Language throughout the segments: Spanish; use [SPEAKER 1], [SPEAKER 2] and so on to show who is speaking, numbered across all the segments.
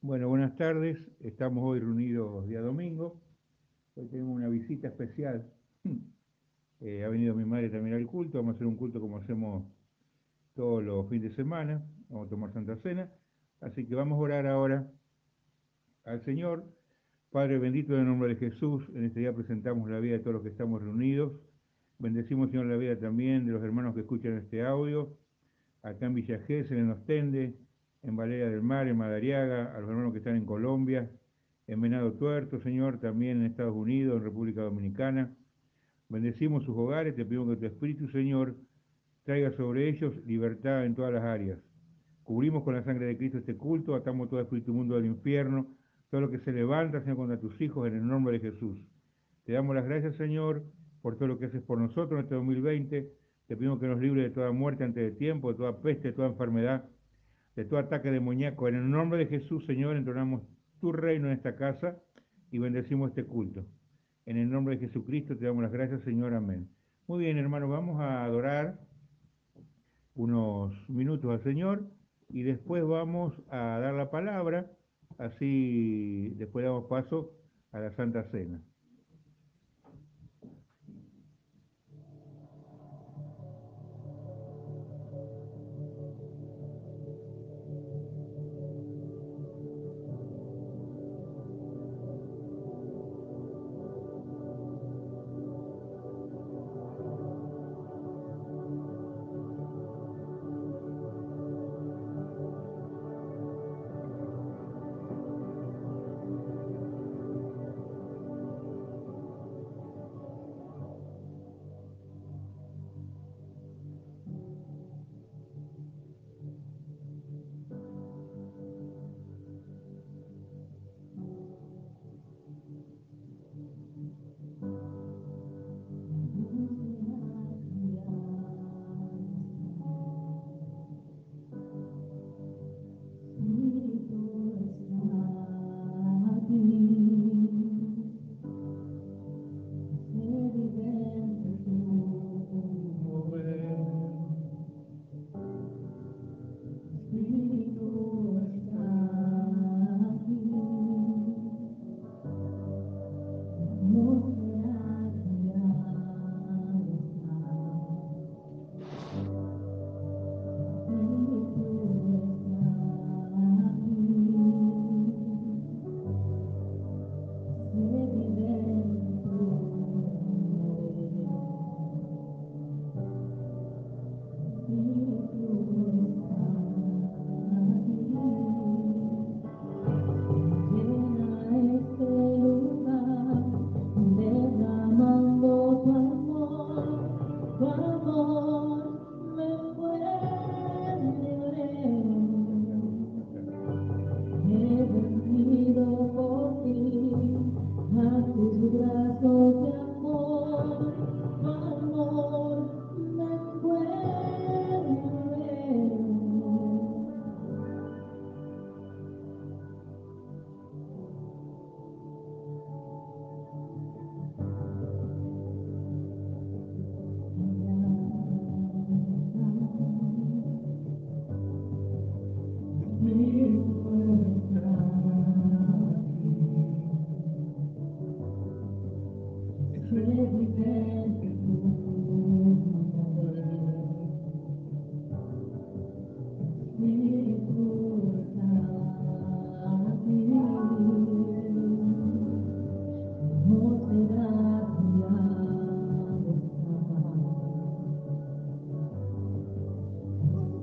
[SPEAKER 1] Bueno, buenas tardes. Estamos hoy reunidos día domingo. Hoy tenemos una visita especial. Eh, ha venido mi madre también al culto. Vamos a hacer un culto como hacemos todos los fines de semana. Vamos a tomar Santa Cena. Así que vamos a orar ahora al Señor. Padre bendito en el nombre de Jesús. En este día presentamos la vida de todos los que estamos reunidos. Bendecimos, Señor, la vida también de los hermanos que escuchan este audio. Acá en Villa Gesell, en Ostende, en Valera del Mar, en Madariaga, a los hermanos que están en Colombia, en Venado Tuerto, Señor, también en Estados Unidos, en República Dominicana. Bendecimos sus hogares, te pedimos que tu Espíritu, Señor, traiga sobre ellos libertad en todas las áreas. Cubrimos con la sangre de Cristo este culto, atamos todo espíritu mundo del infierno, todo lo que se levanta, Señor, contra tus hijos, en el nombre de Jesús. Te damos las gracias, Señor, por todo lo que haces por nosotros en este 2020. Te pedimos que nos libre de toda muerte antes de tiempo, de toda peste, de toda enfermedad de todo ataque demoníaco. En el nombre de Jesús, Señor, entronamos tu reino en esta casa y bendecimos este culto. En el nombre de Jesucristo te damos las gracias, Señor. Amén. Muy bien, hermano, vamos a adorar unos minutos al Señor y después vamos a dar la palabra, así después damos paso a la Santa Cena.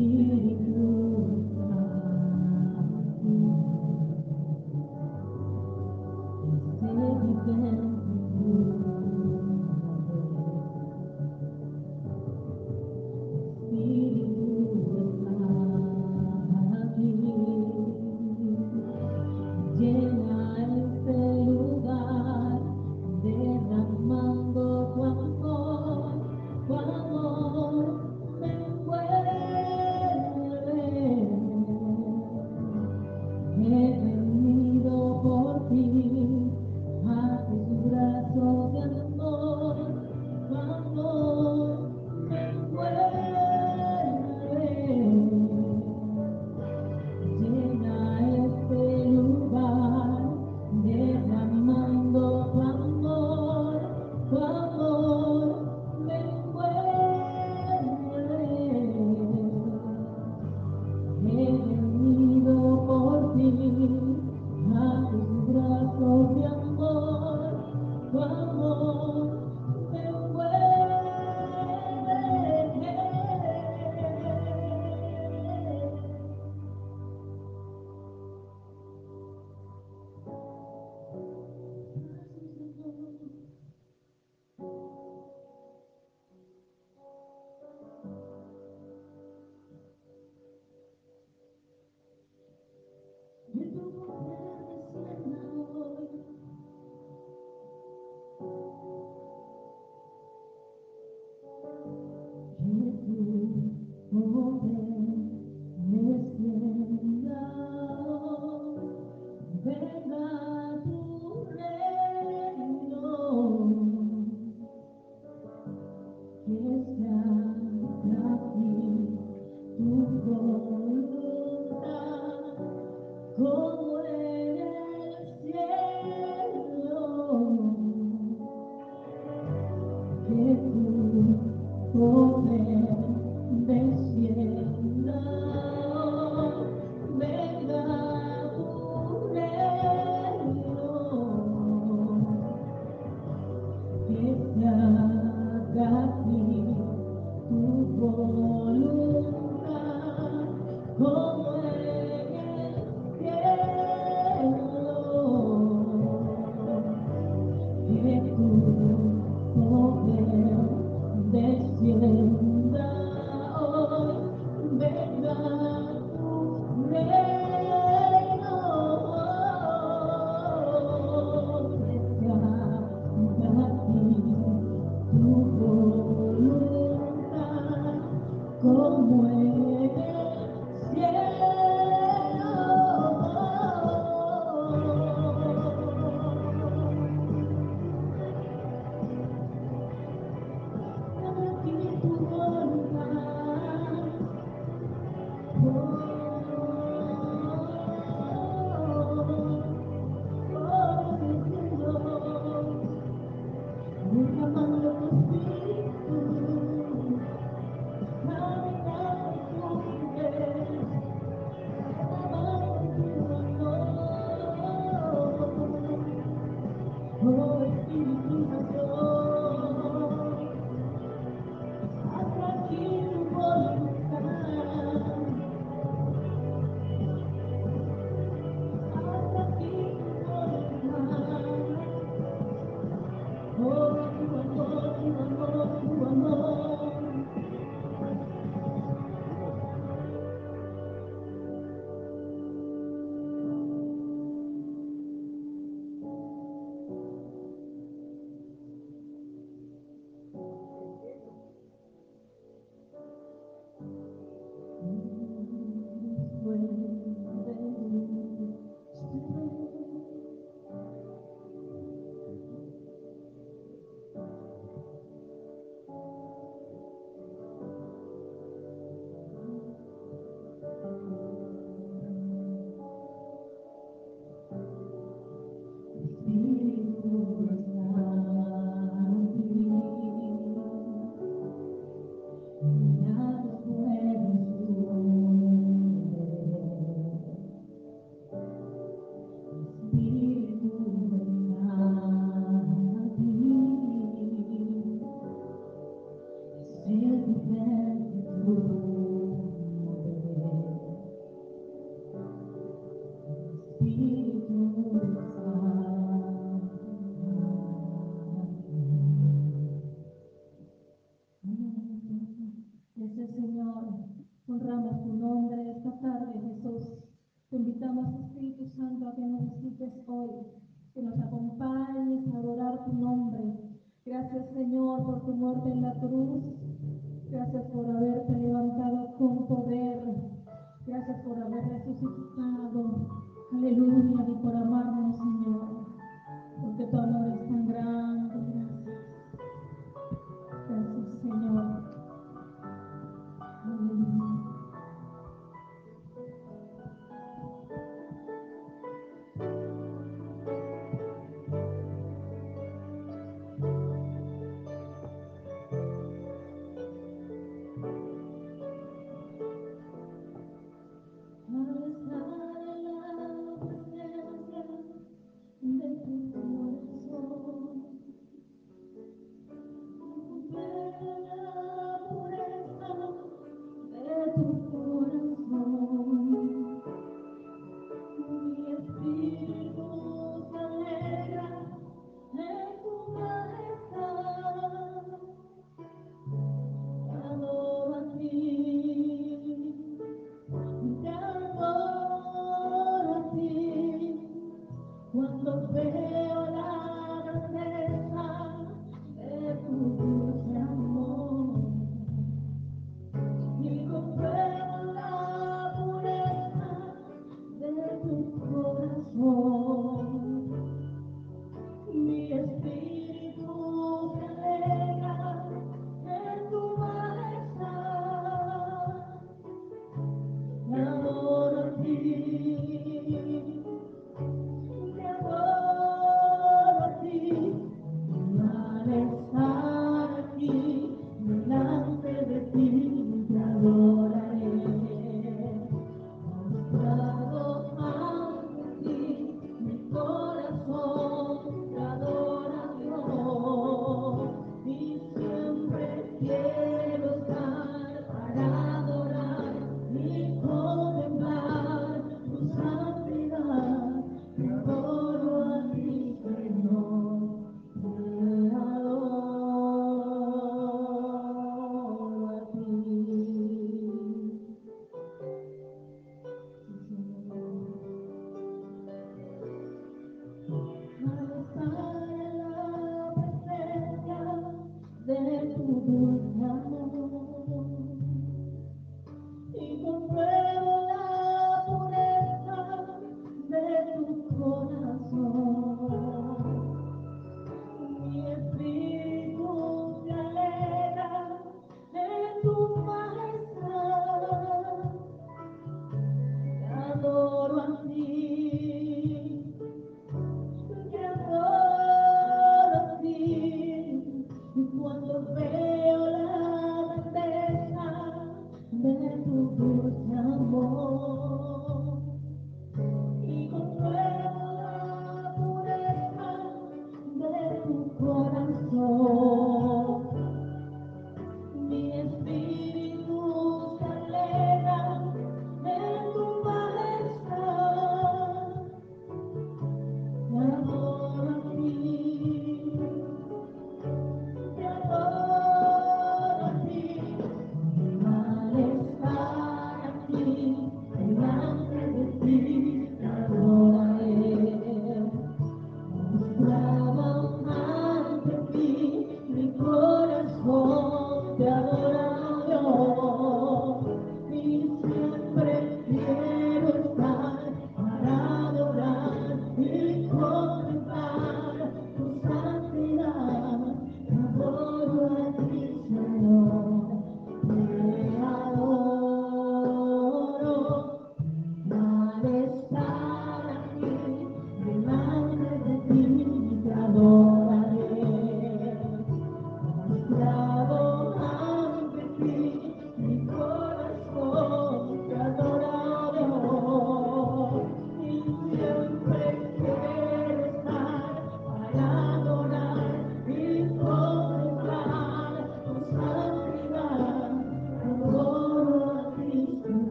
[SPEAKER 2] You.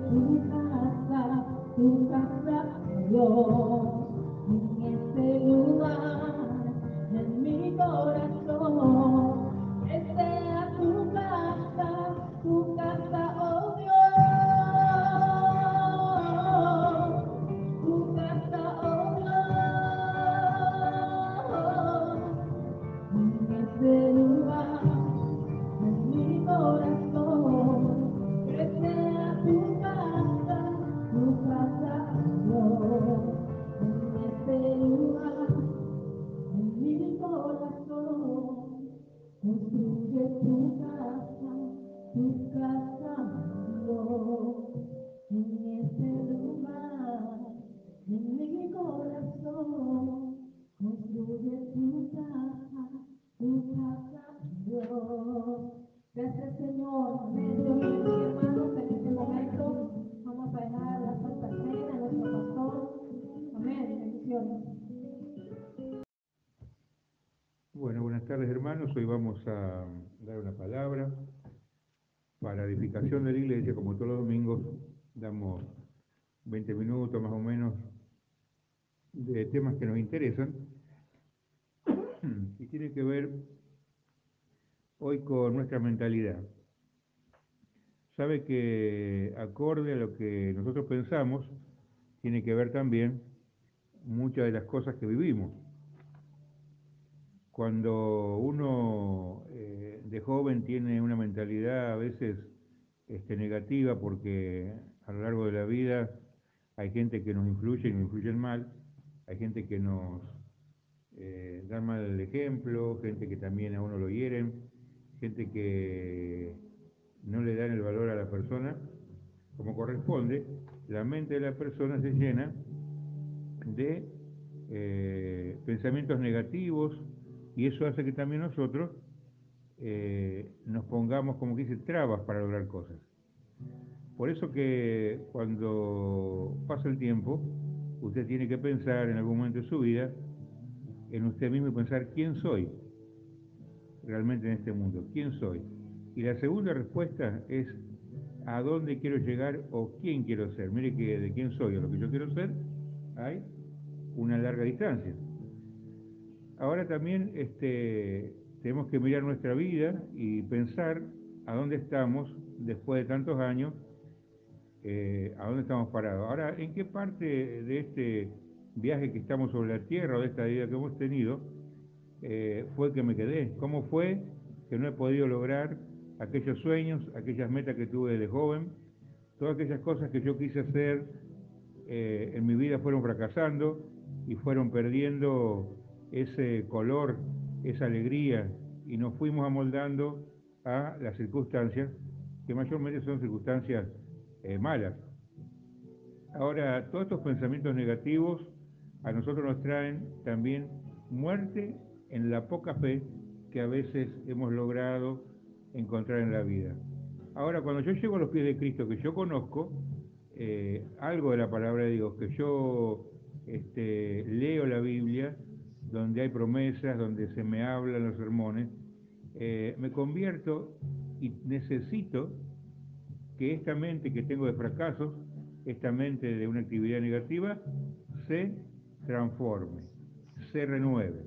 [SPEAKER 2] Mm-hmm. Damos 20 minutos más o menos de temas que nos interesan y tiene que ver hoy con nuestra mentalidad. Sabe que acorde a lo que nosotros pensamos, tiene que ver también muchas de las cosas que vivimos cuando uno eh, de joven tiene una mentalidad a veces este, negativa porque a lo largo de la vida hay gente que nos influye y nos influyen mal, hay gente que nos eh, da mal el ejemplo, gente que también a uno lo hieren, gente que no le dan el valor a la persona como corresponde, la mente de la persona se llena de eh, pensamientos negativos, y eso hace que también nosotros eh, nos pongamos, como que dice, trabas para lograr cosas. Por eso que cuando pasa el tiempo, usted tiene que pensar en algún momento de su vida en usted mismo y pensar quién soy realmente en este mundo, quién soy. Y la segunda respuesta es a dónde quiero llegar o quién quiero ser. Mire que de quién soy o lo que yo quiero ser hay una larga distancia. Ahora también este, tenemos que mirar nuestra vida y pensar a dónde estamos después de tantos años, eh, a dónde estamos parados. Ahora, ¿en qué parte de este viaje que estamos sobre la Tierra o de esta vida que hemos tenido eh, fue que me quedé? ¿Cómo fue que no he podido lograr aquellos sueños, aquellas metas que tuve de joven? Todas aquellas cosas que yo quise hacer eh, en mi vida fueron fracasando y fueron perdiendo ese color, esa alegría, y nos fuimos amoldando a las circunstancias, que mayormente son circunstancias eh, malas. Ahora, todos estos pensamientos negativos a nosotros nos traen también muerte en la poca fe que a veces hemos logrado encontrar en la vida. Ahora, cuando yo llego a los pies de Cristo, que yo conozco eh, algo de la palabra de Dios, que yo este, leo la Biblia, donde hay promesas, donde se me hablan los sermones, eh, me convierto y necesito que esta mente que tengo de fracasos, esta mente de una actividad negativa, se transforme, se renueve.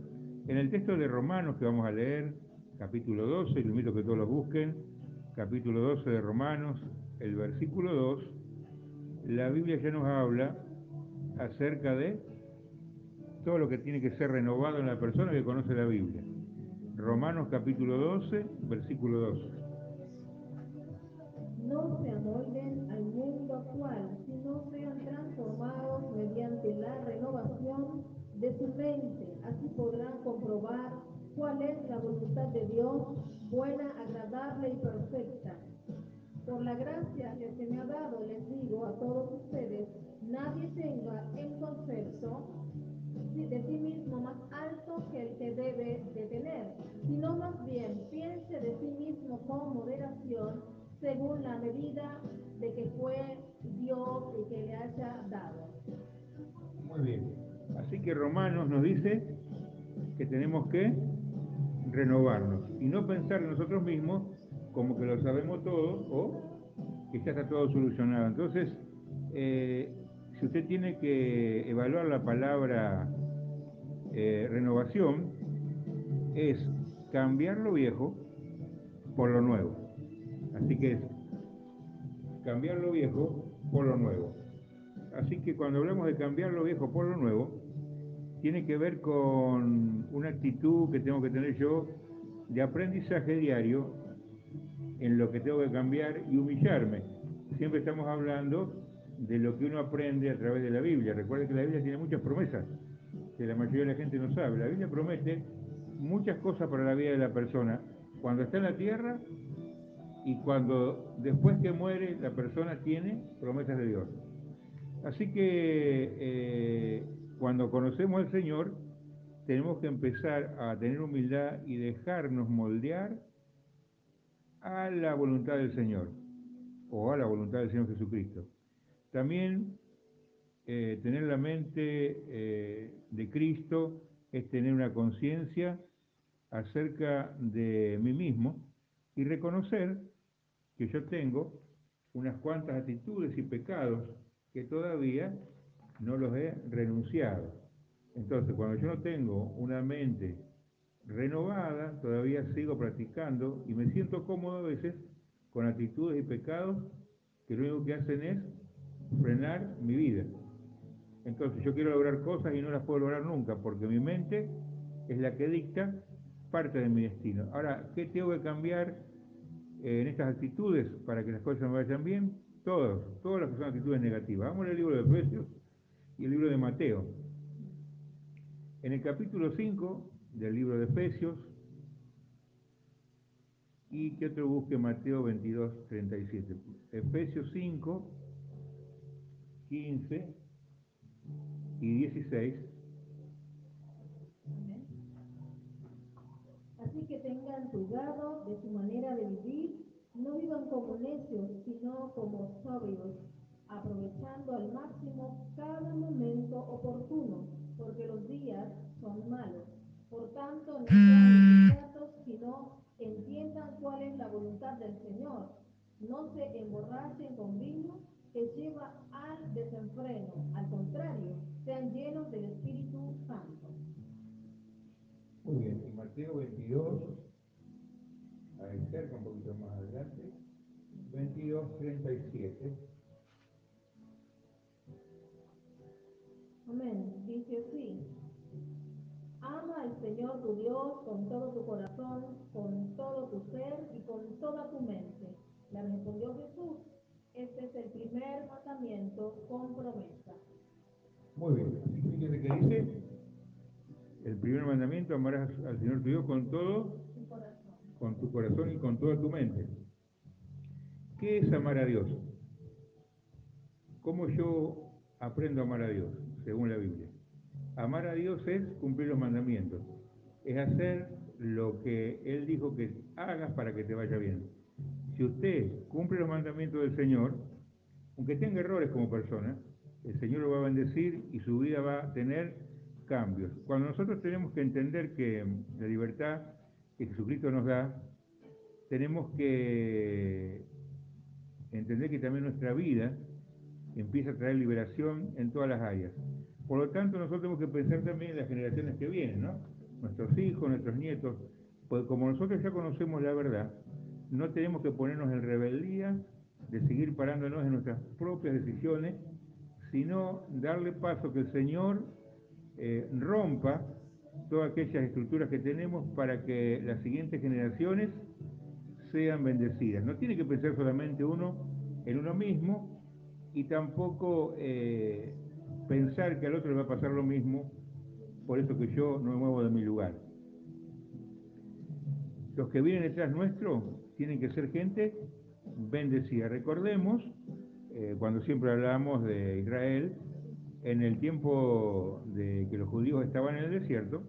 [SPEAKER 2] En el texto de Romanos que vamos a leer, capítulo 12, y invito a que todos lo busquen, capítulo 12 de Romanos, el versículo 2, la Biblia ya nos habla acerca de todo lo que tiene que ser renovado en la persona que conoce la Biblia. Romanos capítulo 12, versículo 2.
[SPEAKER 1] No se amolden al mundo actual, sino sean transformados mediante la renovación de su mente. Así podrán comprobar cuál es la voluntad de Dios, buena, agradable y perfecta. Por la gracia que se me ha dado, les digo a todos ustedes, nadie tenga en concepto de sí mismo más alto que el que debe de tener, sino más bien piense de sí mismo con moderación según la medida de que fue Dios el que le haya dado.
[SPEAKER 2] Muy bien. Así que Romanos nos dice que tenemos que renovarnos y no pensar en nosotros mismos como que lo sabemos todo o que ya está todo solucionado. Entonces, eh, si usted tiene que evaluar la palabra eh, renovación es cambiar lo viejo por lo nuevo. Así que cambiar lo viejo por lo nuevo. Así que cuando hablamos de cambiar lo viejo por lo nuevo, tiene que ver con una actitud que tengo que tener yo de aprendizaje diario en lo que tengo que cambiar y humillarme. Siempre estamos hablando de lo que uno aprende a través de la Biblia. Recuerden que la Biblia tiene muchas promesas que la mayoría de la gente no sabe. La Biblia promete muchas cosas para la vida de la persona cuando está en la tierra y cuando después que muere la persona tiene promesas de Dios. Así que eh, cuando conocemos al Señor tenemos que empezar a tener humildad y dejarnos moldear a la voluntad del Señor o a la voluntad del Señor Jesucristo. También eh, tener la mente eh, de Cristo es tener una conciencia acerca de mí mismo y reconocer que yo tengo unas cuantas actitudes y pecados que todavía no los he renunciado. Entonces, cuando yo no tengo una mente renovada, todavía sigo practicando y me siento cómodo a veces con actitudes y pecados que lo único que hacen es frenar mi vida. Entonces yo quiero lograr cosas y no las puedo lograr nunca porque mi mente es la que dicta parte de mi destino. Ahora, ¿qué tengo que cambiar eh, en estas actitudes para que las cosas me vayan bien? Todas, todas las que son actitudes negativas. Vamos al libro de Efesios y el libro de Mateo. En el capítulo 5 del libro de Efesios, y que otro busque Mateo 22, 37. Efesios 5, 15 y 16.
[SPEAKER 1] Que tengan cuidado de su manera de vivir, no vivan como necios, sino como sabios, aprovechando al máximo cada momento oportuno, porque los días son malos. Por tanto, no sean insensatos, sino entiendan cuál es la voluntad del Señor. No se emborrachen con vino que lleva al desenfreno. Al contrario, sean llenos del Espíritu.
[SPEAKER 2] Muy bien, y Mateo 22, ahí cerca, un poquito más adelante, 22, 37.
[SPEAKER 1] Amén. Dice así. Ama al Señor tu Dios con todo tu corazón, con todo tu ser y con toda tu mente. Le respondió Jesús. Este es el primer mandamiento con promesa.
[SPEAKER 2] Muy bien, fíjense que dice, el primer mandamiento, amarás al Señor tu Dios con todo, con tu corazón y con toda tu mente. ¿Qué es amar a Dios? ¿Cómo yo aprendo a amar a Dios, según la Biblia? Amar a Dios es cumplir los mandamientos, es hacer lo que Él dijo que hagas para que te vaya bien. Si usted cumple los mandamientos del Señor, aunque tenga errores como persona, el Señor lo va a bendecir y su vida va a tener cambios. Cuando nosotros tenemos que entender que la libertad que Jesucristo nos da, tenemos que entender que también nuestra vida empieza a traer liberación en todas las áreas. Por lo tanto, nosotros tenemos que pensar también en las generaciones que vienen, ¿no? Nuestros hijos, nuestros nietos, pues como nosotros ya conocemos la verdad, no tenemos que ponernos en rebeldía de seguir parándonos en nuestras propias decisiones, sino darle paso que el Señor eh, rompa todas aquellas estructuras que tenemos para que las siguientes generaciones sean bendecidas. No tiene que pensar solamente uno en uno mismo y tampoco eh, pensar que al otro le va a pasar lo mismo, por eso que yo no me muevo de mi lugar. Los que vienen detrás nuestro tienen que ser gente bendecida. Recordemos, eh, cuando siempre hablamos de Israel, en el tiempo de que los judíos estaban en el desierto,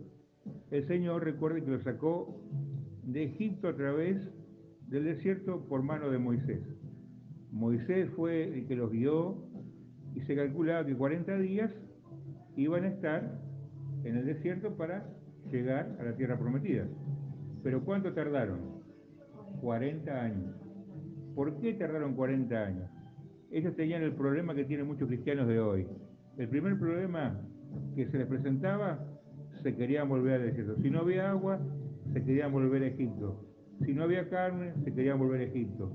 [SPEAKER 2] el Señor recuerde que los sacó de Egipto a través del desierto por mano de Moisés. Moisés fue el que los guió y se calculaba que 40 días iban a estar en el desierto para llegar a la tierra prometida. Pero ¿cuánto tardaron? 40 años. ¿Por qué tardaron 40 años? Ellos tenían el problema que tienen muchos cristianos de hoy. El primer problema que se les presentaba, se querían volver al desierto. Si no había agua, se querían volver a Egipto. Si no había carne, se querían volver a Egipto.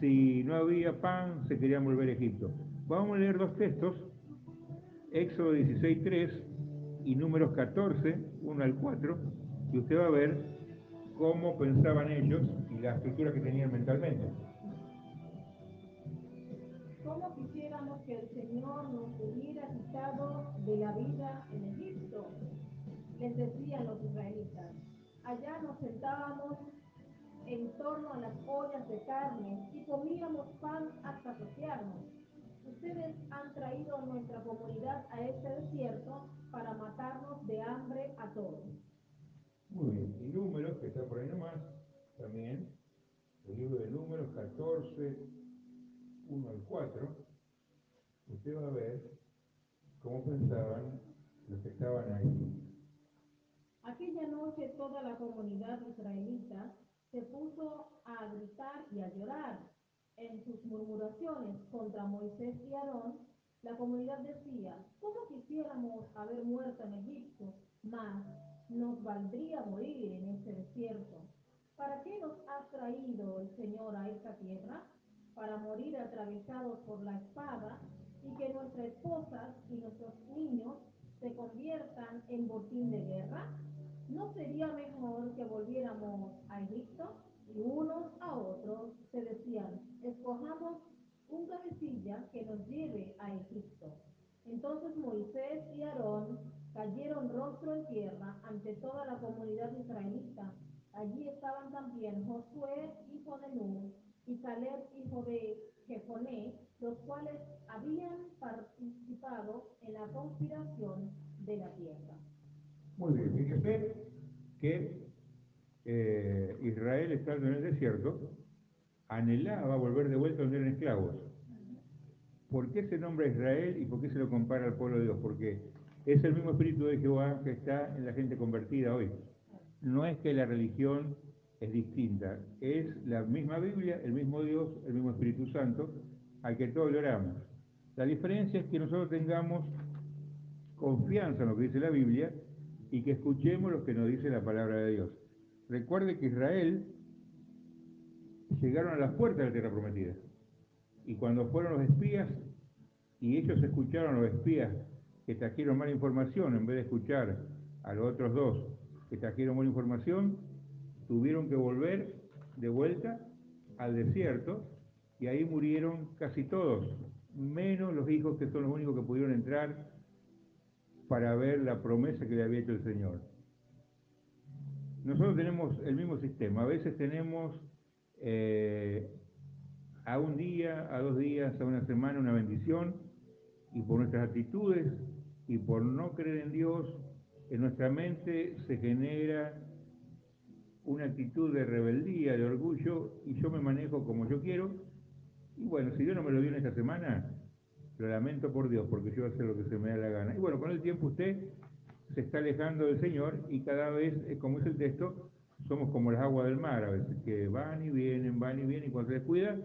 [SPEAKER 2] Si no había pan, se querían volver a Egipto. Vamos a leer dos textos, Éxodo 16.3 y Números 14, 1 al 4, y usted va a ver cómo pensaban ellos y la estructura que tenían mentalmente.
[SPEAKER 1] ¿Cómo quisiéramos que el Señor nos quitado de la vida en Egipto? Les decían los israelitas. Allá nos sentábamos en torno a las ollas de carne y comíamos pan hasta saciarnos. Ustedes han traído a nuestra comunidad a este desierto para matarnos de hambre a todos.
[SPEAKER 2] Muy bien, y números, que está por ahí nomás, también, el libro de números 14, 1 al 4, usted va a ver cómo pensaban que estaban ahí.
[SPEAKER 1] Aquella noche toda la comunidad israelita se puso a gritar y a llorar. En sus murmuraciones contra Moisés y Aarón, la comunidad decía, ¿cómo quisiéramos haber muerto en Egipto? Mas nos valdría morir en este desierto. ¿Para qué nos ha traído el Señor a esta tierra? Para morir atravesados por la espada y que nuestras esposas y nuestros niños se conviertan en botín de guerra. ¿No sería mejor que volviéramos a Egipto? Y unos a otros se decían, escojamos un cabecilla que nos lleve a Egipto. Entonces Moisés y Aarón cayeron rostro en tierra ante toda la comunidad israelita. Allí estaban también Josué, hijo de Nun, y Caleb, hijo de Jefoné, los cuales habían participado en la conspiración de la tierra.
[SPEAKER 2] Muy bien, fíjese que eh, Israel, estando en el desierto, anhelaba volver de vuelta donde eran esclavos. ¿Por qué se nombra Israel y por qué se lo compara al pueblo de Dios? Porque es el mismo espíritu de Jehová que está en la gente convertida hoy. No es que la religión es distinta, es la misma Biblia, el mismo Dios, el mismo Espíritu Santo, al que todos le oramos. La diferencia es que nosotros tengamos confianza en lo que dice la Biblia y que escuchemos lo que nos dice la palabra de Dios. Recuerde que Israel llegaron a las puertas de la tierra prometida. Y cuando fueron los espías, y ellos escucharon a los espías que trajeron mala información, en vez de escuchar a los otros dos que trajeron buena información, tuvieron que volver de vuelta al desierto y ahí murieron casi todos, menos los hijos que son los únicos que pudieron entrar para ver la promesa que le había hecho el Señor. Nosotros tenemos el mismo sistema, a veces tenemos eh, a un día, a dos días, a una semana una bendición y por nuestras actitudes y por no creer en Dios, en nuestra mente se genera una actitud de rebeldía, de orgullo, y yo me manejo como yo quiero. Y bueno, si Dios no me lo dio en esta semana, lo lamento por Dios, porque yo voy a hacer lo que se me da la gana. Y bueno, con el tiempo usted se está alejando del Señor y cada vez, eh, como es el texto, somos como las aguas del mar a veces, que van y vienen, van y vienen, y cuando se descuida,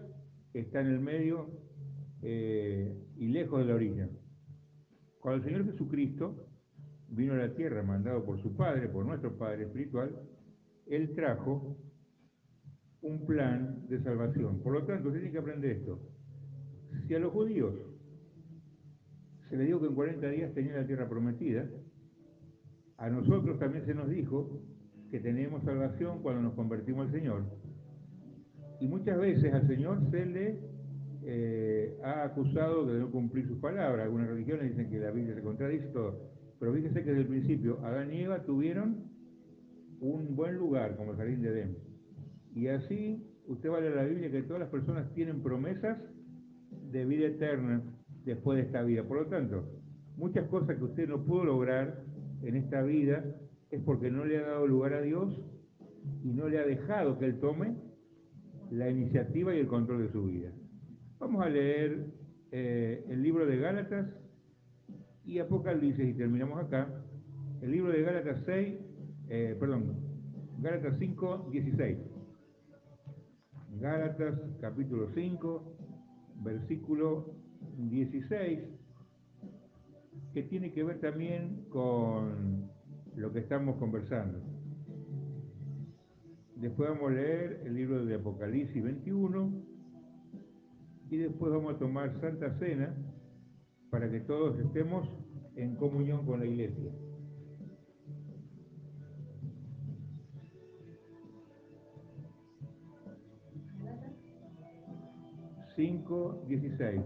[SPEAKER 2] está en el medio eh, y lejos de la orilla. Cuando el Señor Jesucristo vino a la tierra mandado por su Padre, por nuestro Padre espiritual, Él trajo un plan de salvación. Por lo tanto, tiene que aprender esto. Si a los judíos se les dijo que en 40 días tenían la tierra prometida, a nosotros también se nos dijo que tenemos salvación cuando nos convertimos al Señor. Y muchas veces al Señor se le eh, ha acusado de no cumplir sus palabras. Algunas religiones dicen que la Biblia se contradice todo. Pero fíjese que desde el principio Adán y Eva tuvieron un buen lugar como el jardín de Edén. Y así usted va a leer la Biblia que todas las personas tienen promesas de vida eterna después de esta vida. Por lo tanto, muchas cosas que usted no pudo lograr en esta vida es porque no le ha dado lugar a Dios y no le ha dejado que Él tome la iniciativa y el control de su vida. Vamos a leer eh, el libro de Gálatas y Apocalipsis y terminamos acá. El libro de Gálatas 6, eh, perdón, Gálatas 5, 16. Gálatas capítulo 5, versículo 16, que tiene que ver también con lo que estamos conversando. Después vamos a leer el libro de Apocalipsis 21 y después vamos a tomar Santa Cena para que todos estemos en comunión con la iglesia. Cinco, dieciséis.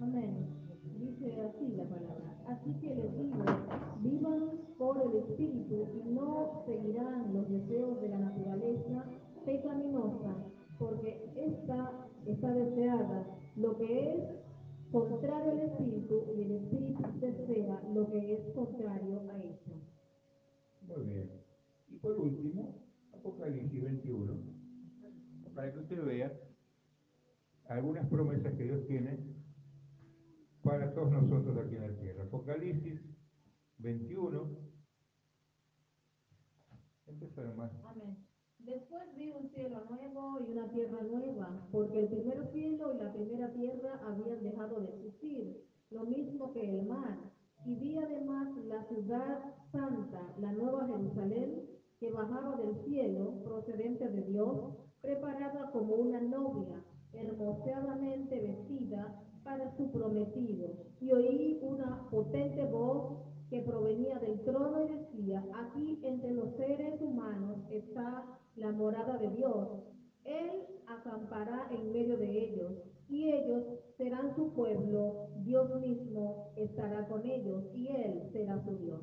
[SPEAKER 1] Amén. Dice así la palabra. Así que les digo, vivan por el Espíritu y no seguirán los deseos de la naturaleza pecaminosa, porque esta está deseada lo que es contrario al Espíritu y el Espíritu desea lo que es contrario a esto.
[SPEAKER 2] Muy bien. Y por último, Apocalipsis 21, para que usted vea algunas promesas que Dios tiene para todos nosotros aquí en la tierra. Apocalipsis 21. Empezar más.
[SPEAKER 1] Amén. Después vi un cielo nuevo y una tierra nueva, porque el primer cielo y la primera tierra habían dejado de existir, lo mismo que el mar. Y vi además la ciudad santa, la nueva Jerusalén, que bajaba del cielo, procedente de Dios, preparada como una novia, hermosamente vestida para su prometido. Y oí una potente voz que provenía del trono y decía, aquí entre los seres humanos está la morada de Dios. Él acampará en medio de ellos y ellos serán su pueblo, Dios mismo estará con ellos y Él será su Dios.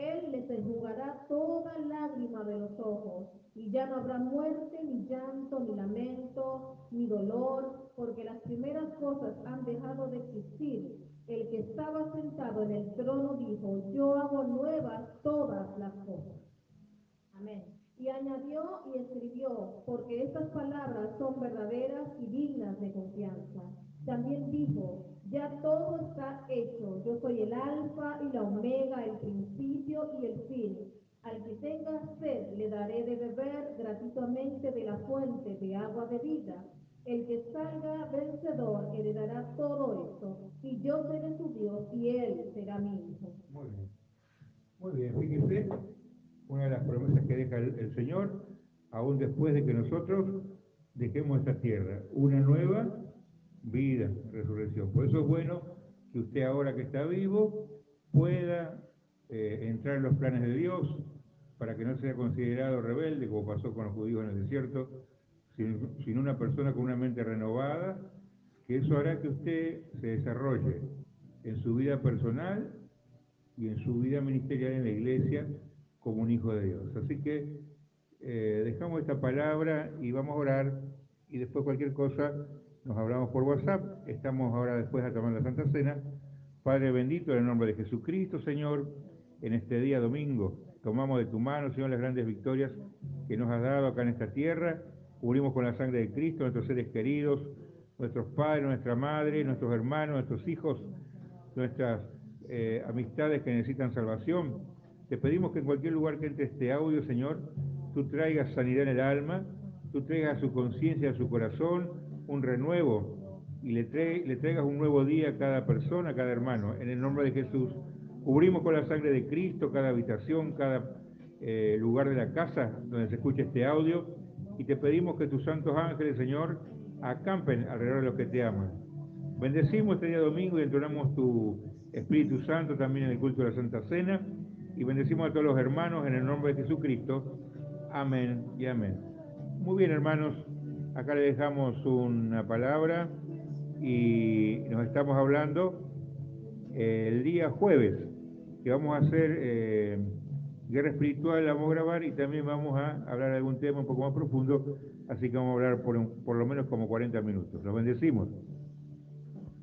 [SPEAKER 1] Él les enjugará toda lágrima de los ojos, y ya no habrá muerte, ni llanto, ni lamento, ni dolor, porque las primeras cosas han dejado de existir. El que estaba sentado en el trono dijo, yo hago nuevas todas las cosas. Amén. Y añadió y escribió, porque estas palabras son verdaderas y dignas de confianza. También dijo, ya todo está hecho, yo soy el alfa y la omega, el principio y el fin. Al que tenga sed le daré de beber gratuitamente de la fuente de agua de vida. El que salga vencedor heredará todo esto, y yo seré su Dios y él será mi hijo.
[SPEAKER 2] Muy bien. Muy bien, fíjense, una de las promesas que deja el, el Señor, aún después de que nosotros dejemos esta tierra, una nueva vida, resurrección. Por eso es bueno que usted ahora que está vivo pueda eh, entrar en los planes de Dios para que no sea considerado rebelde, como pasó con los judíos en el desierto, sino, una persona con una mente renovada, que eso hará que usted se desarrolle en su vida personal y en su vida ministerial en la iglesia como un hijo de Dios. Así que eh, dejamos esta palabra y vamos a orar y después cualquier cosa nos hablamos por WhatsApp. Estamos ahora después a tomar la Santa Cena. Padre bendito, en el nombre de Jesucristo, Señor, en este día domingo, tomamos de tu mano, Señor, las grandes victorias que nos has dado acá en esta tierra. Cubrimos con la sangre de Cristo nuestros seres queridos, nuestros padres, nuestra madre, nuestros hermanos, nuestros hijos, nuestras eh, amistades que necesitan salvación. Te pedimos que en cualquier lugar que entre este audio, Señor, tú traigas sanidad en el alma, tú traigas su conciencia, su corazón, un renuevo y le, le traigas un nuevo día a cada persona, a cada hermano. En el nombre de Jesús, cubrimos con la sangre de Cristo cada habitación, cada eh, lugar de la casa donde se escuche este audio y te pedimos que tus santos ángeles, Señor, acampen alrededor de los que te aman. Bendecimos este día domingo y entonamos tu Espíritu Santo también en el culto de la Santa Cena y bendecimos a todos los hermanos en el nombre de Jesucristo. Amén y amén. Muy bien, hermanos, acá le dejamos una palabra y nos estamos hablando eh, el día jueves, que vamos a hacer eh, guerra espiritual, la vamos a grabar y también vamos a hablar de algún tema un poco más profundo, así que vamos a hablar por, por lo menos como 40 minutos. Los bendecimos.